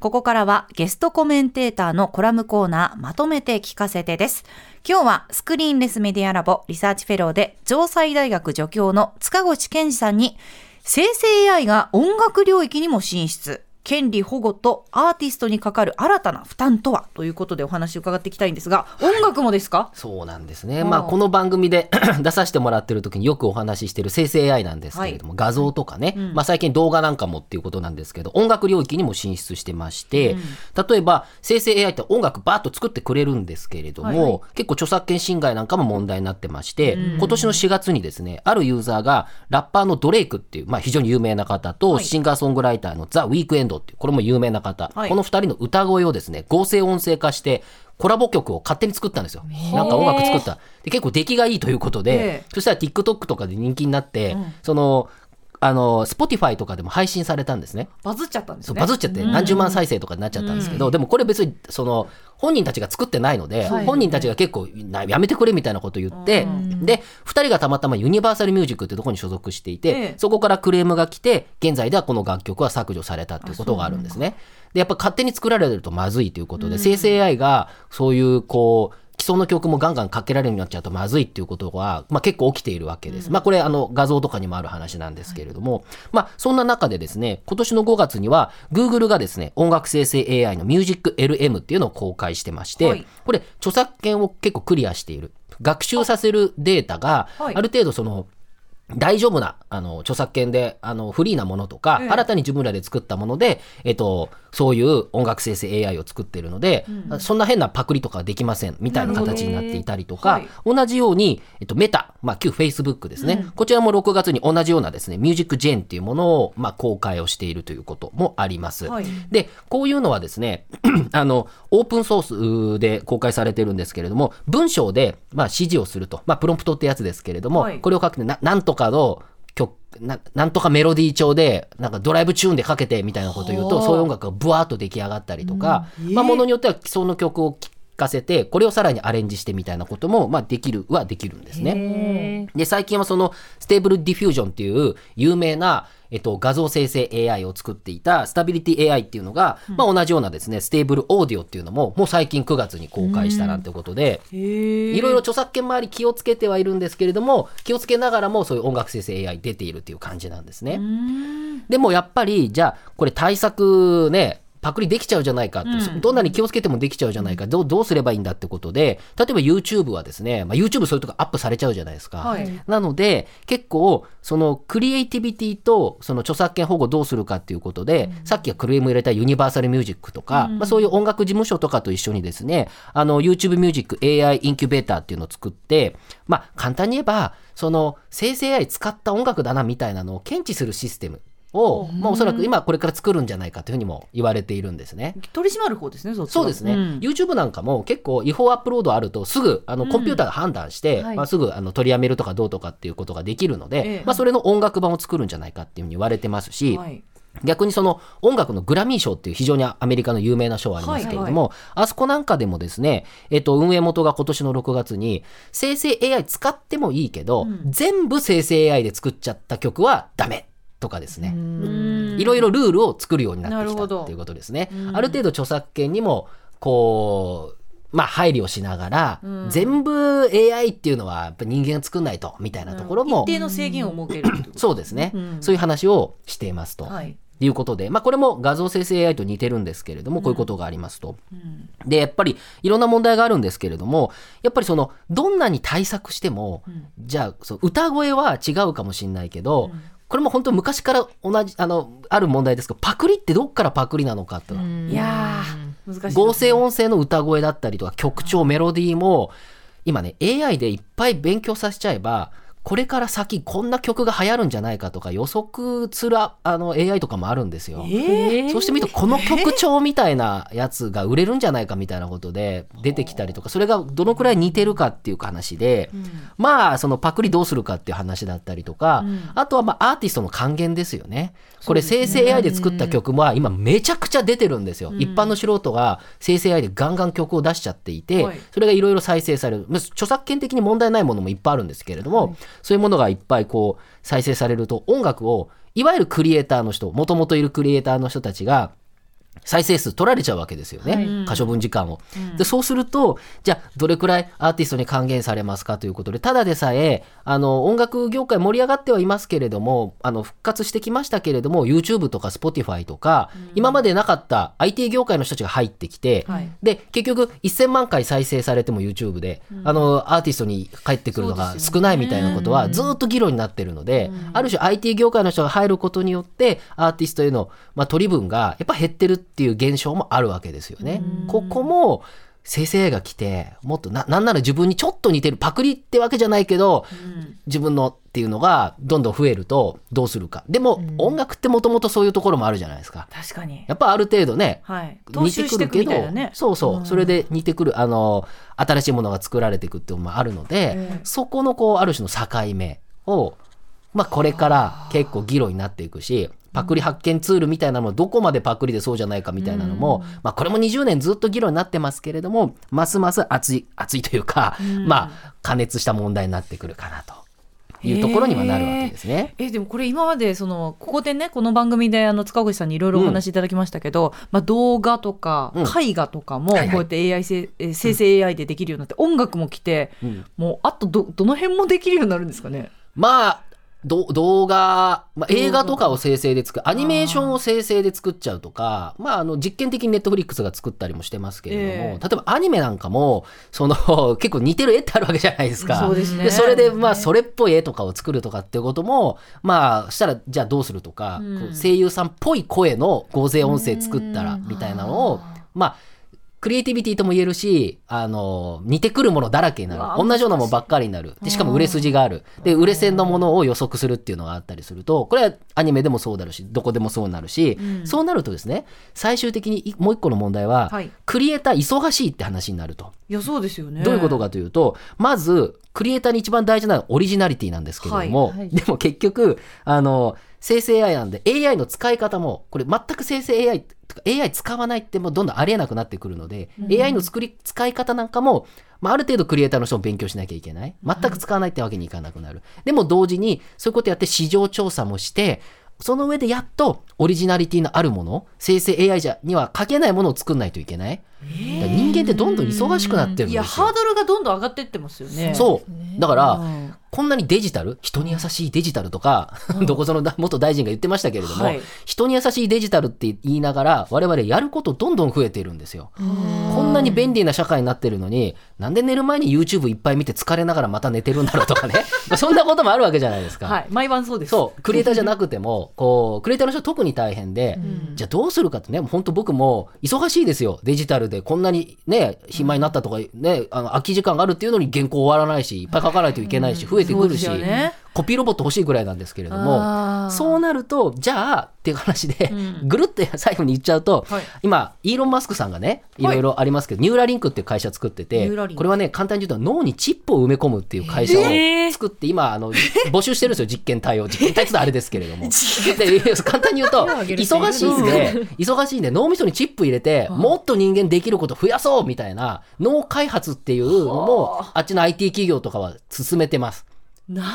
ここからはゲストコメンテーターのコラムコーナーまとめて聞かせてです。今日はスクリーンレスメディアラボリサーチフェローで城西大学助教の塚越健司さんに生成 AI が音楽領域にも進出。権利保護とアーティストにかかる新たな負担とはということでお話を伺っていきたいんですが、音楽もですか？そうなんですね。まあ、この番組で 出させてもらってる時によくお話ししてる生成 AI なんですけれども、画像とかね、まあ、最近動画なんかもっていうことなんですけど、音楽領域にも進出してまして、例えば生成 AI って音楽バーッと作ってくれるんですけれども、はいはい。結構著作権侵害なんかも問題になってまして、今年の4月にですね、あるユーザーがラッパーのドレイクっていう、まあ、非常に有名な方と、はい。シンガーソングライターのザ・ウィークエンドっていう、これも有名な方、はい。この2人の歌声をですね、合成音声化して、コラボ曲を勝手に作ったんですよ。なんか音楽作った。で結構出来がいいということで、ええ。そしたら TikTok とかで人気になって、その、あの、Spotify とかでも配信されたんですね。バズっちゃったんですね。バズっちゃって何十万再生とかになっちゃったんですけど、でもこれ別にその本人たちが作ってないので、はい。本人たちが結構なやめてくれみたいなことを言って、で2人がたまたまユニバーサルミュージックってところに所属していて、ええ。そこからクレームが来て現在ではこの楽曲は削除されたっていうことがあるんですね。でやっぱ勝手に作られるとまずいということで、生成 AI がそういうこう既存の曲もガンガンかけられるようになっちゃうとまずいっていうことは、まあ、結構起きているわけです。まあこれあの画像とかにもある話なんですけれども、まあそんな中でですね、今年の5月には Google がですね、音楽生成 AI の MusicLM っていうのを公開してまして、はいこれ著作権を結構クリアしている。学習させるデータがはいある程度その大丈夫なあの著作権であのフリーなものとか、ええ新たに自分らで作ったもので、えっと、そういう音楽生成 AI を作っているので、そんな変なパクリとかはできませんみたいな形になっていたりとか、はい。同じように、えっと、メタ、まあ、旧 Facebook ですね、こちらも6月に同じようなですね、ミュージックジェンっていうものを、まあ、公開をしているということもあります。はい。で、こういうのはですね、あの、オープンソースで公開されてるんですけれども、文章で、まあ、指示をすると、まあ、プロンプトってやつですけれども、はい。これを書くてな、なんとかの曲、ななんとかメロディー調で、なんかドライブチューンでかけてみたいなことを言うと、はあそういう音楽がブワーッと出来上がったりとか、うん。まあ、ものによっては既存の曲を聴かせて、これをさらにアレンジしてみたいなことも、まあ、できるはできるんですね。で、最近はその Stable Diffusion っていう有名な、えっと、画像生成 AI を作っていたスタビリティ AI っていうのが、まあ同じようなですね、 Stable Audio っていうのも、もう最近9月に公開したなんてことで、いろいろ著作権周り気をつけてはいるんですけれども、気をつけながらもそういう音楽生成 AI 出ているっていう感じなんですね。でもやっぱり、じゃあ、これ対策ね、パクリできちゃうじゃないかって、どんなに気をつけてもできちゃうじゃないか、どうどうすればいいんだってことで、例えば YouTube はですね、まあ、YouTube そういうとこアップされちゃうじゃないですか。はい。なので、結構、そのクリエイティビティとその著作権保護どうするかっていうことで、さっきはクレーム入れたユニバーサルミュージックとか、まあ、そういう音楽事務所とかと一緒にですね、あの YouTube ミュージック AI インキュベーターっていうのを作って、まあ、簡単に言えば、その生成 AI 使った音楽だなみたいなのを検知するシステムを、まあ、おそらく今これから作るんじゃないかというふうにも言われているんですね。取り締まる方ですね、そそうですね、ん。YouTube なんかも結構違法アップロードあるとすぐあのコンピューターが判断して、はい。まあ、すぐあの取りやめるとかどうとかっていうことができるので、ええ。まあ、それの音楽版を作るんじゃないかっていうふうに言われてますし、はい逆にその音楽のグラミー賞っていう非常にアメリカの有名な賞ありますけれども、あそこなんかでもですね、えっと、運営元が今年の6月に生成 AI 使ってもいいけど、全部生成 AI で作っちゃった曲はダメとかですね。いろいろルールを作るようになってきたっていうことですね。ある程度著作権にもこうまあ配慮しながら、全部 AI っていうのはやっぱ人間が作んないとみたいなところも、一定の制限を設けるそうですね、うん。そういう話をしていますと。はい。いうことで、まあ、これも画像生成 AI と似てるんですけれども、こういうことがありますと。で、やっぱりいろんな問題があるんですけれども、やっぱりその、どんなに対策しても、じゃあ、歌声は違うかもしれないけど、これも本当昔から同じ、あの、ある問題ですけど、パクリってどっからパクリなのかっていうのは、いやー難しいね。合成音声の歌声だったりとか曲調メロディーも今ね AI でいっぱい勉強させちゃえばこれから先こんな曲が流行るんじゃないかとか予測するああの AI とかもあるんですよ。えー？そうしてみるとこの曲調みたいなやつが売れるんじゃないかみたいなことで出てきたりとかそれがどのくらい似てるかっていう話で、まあそのパクリどうするかっていう話だったりとか、あとはまあアーティストの還元ですよね。これ生成 AI で作った曲は今めちゃくちゃ出てるんですよ。一般の素人が生成 AI でガンガン曲を出しちゃっていて、はいそれがいろいろ再生される。まあ著作権的に問題ないものもいっぱいあるんですけれども、そういうものがいっぱいこう再生されると音楽をいわゆるクリエイターの人、もともといるクリエイターの人たちが再生数取られちゃうわけですよね、はい。可処分時間を。でそうするとじゃあどれくらいアーティストに還元されますかということでただでさえあの音楽業界盛り上がってはいますけれどもあの復活してきましたけれども YouTube とか Spotify とか、今までなかった IT 業界の人たちが入ってきて、はい。で結局1000万回再生されても YouTube で、あのアーティストに返ってくるのが少ないみたいなことはずっと議論になってるので、ある種 IT 業界の人が入ることによってアーティストへの、まあ、取り分がやっぱ減ってるっていう現象もあるわけですよね。ここも生成 AI が来てもっとななんなら自分にちょっと似てるパクリってわけじゃないけど、自分のっていうのがどんどん増えるとどうするかでも、音楽ってもともとそういうところもあるじゃないですか。確かに。やっぱある程度ね、はい。似ていくるけど、ね。そうそう、それで似てくるあの新しいものが作られていくっていうのもあるので、そこのこうある種の境目を、まあ、これから結構議論になっていくしパクリ発見ツールみたいなのもどこまでパクリでそうじゃないかみたいなのも、まあ、これも20年ずっと議論になってますけれどもますます熱い熱いというか、まあ加熱した問題になってくるかなというところにはなるわけですね。えでもこれ今までそのここでねこの番組であの塚越さんにいろいろお話しいただきましたけど、まあ、動画とかうん。絵画とかもこはいうはい。やって AI せ、えー生成 AI でできるようになって音楽も来て、うん。もうあとどどの辺もできるようになるんですかね？まあど動画、まあ、映画とかを生成で作るアニメーションを生成で作っちゃうとかまあ、あの実験的にネットフリックスが作ったりもしてますけれども、ええ。例えばアニメなんかもその 結構似てる絵ってあるわけじゃないですか。そうですね。それでまあそれっぽい絵とかを作るとかっていうこともまあしたらじゃあどうするとか、うん。声優さんっぽい声の合成音声作ったらみたいなのをまあクリエイティビティとも言えるし、あの、似てくるものだらけになる。同じようなものばっかりになる。で、しかも売れ筋がある。で、売れ線のものを予測するっていうのがあったりすると、これはアニメでもそうだるし、どこでもそうなるし、うんそうなるとですね、最終的にいもう一個の問題は、はいクリエイター忙しいって話になると。いやそうですよね。どういうことかというと、まず、クリエイターに一番大事なのはオリジナリティなんですけれども、はいはいでも結局、あの、生成 AI なんで AI の使い方も、これ全く生成 AI とか AI 使わないってもうどんどんありえなくなってくるので、AI の作り、使い方なんかも、まあ、ある程度クリエイターの人も勉強しなきゃいけない。全く使わないってわけにいかなくなる。でも同時に、そういうことやって市場調査もして、その上でやっとオリジナリティのあるもの、生成 AI じゃには書けないものを作んないといけない。人間ってどんどん忙しくなってるんですよ。いやハードルがどんどん上がってってますよね。そう。だから、うんこんなにデジタル？人に優しいデジタルとか、どこぞの元大臣が言ってましたけれども、はい人に優しいデジタルって言いながら、我々やることどんどん増えてるんですよ。こんなに便利な社会になってるのに、なんで寝る前に YouTube いっぱい見て疲れながらまた寝てるんだろうとかね。ま あそんなこともあるわけじゃないですか。はい毎晩そうです。そう、クリエイターじゃなくても、こう、クリエイターの人は特に大変で、んじゃあどうするかってね、本当僕も忙しいですよ。デジタルでこんなにね、暇になったとかね、あの空き時間があるっていうのに原稿終わらないし、いっぱい書かないといけないし、増えてくるし、ね。コピーロボット欲しいぐらいなんですけれどあも、ー。そうなると、じゃあっていう話で、うん。ぐるって最後に言っちゃうと、はい。今、イーロン・マスクさんがね、い。ろいろありますけど、ニューラリンクっていう会社作っててこれはね、簡単に言うと脳にチップを埋め込むっていう会社をえー。作って、今、あの、募集してるんですよ、実験体を。実験体って言うとあれですけれども。で簡単に言うと、忙しいんで、忙しいんで、脳みそにチップ入れて、もっと人間できること増やそうみたいな、脳開発っていうのも、あ。っちの IT 企業とかは進めてます。なん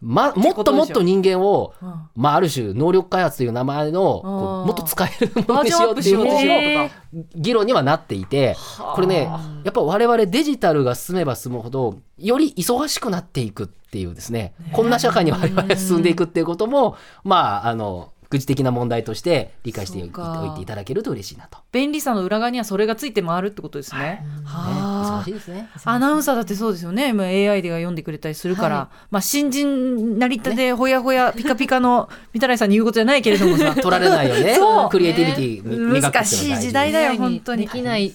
ま、もっともっと人間を、うん。まあ、ある種、能力開発という名前の、もっと使えるものにしようっていうバージョンアップしようとしようとか。議論にはなっていて、これね、やっぱ我々デジタルが進めば進むほど、より忙しくなっていくっていうですね、こんな社会に我々は進んでいくっていうことも、まあ、あの、愚痴的な問題として理解しておいていただけると嬉しいなと。ね、便利さの裏側にはそれがついて回るってことですね。はあ忙しいですね。アナウンサーだってそうですよね。今 AI でが読んでくれたりするから、はまあ新人なりたてほやほやピカピカの三田来さんに言うことじゃないけれどもさ。取られないよねそう。クリエイティビティに磨くっていうのが大難しい事時代だよ本当にできない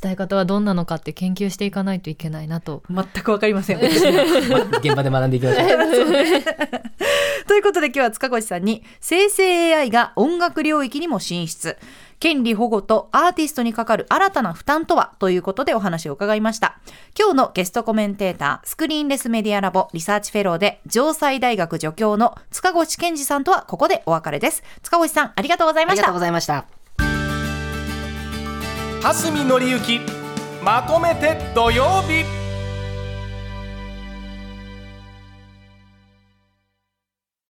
伝え方はどんなのかって研究していかないといけないなと。全くわかりません。まあ現場で学んでいきましょう。ということで今日は塚越さんに生成 AI が音楽領域にも進出。権利保護とアーティストにかかる新たな負担とはということでお話を伺いました。今日のゲストコメンテータースクリーンレスメディアラボリサーチフェローで城西大学助教の塚越健二さんとはここでお別れです。塚越さんありがとうございました。ありがとうございました。蓮見紀之まとめて土曜日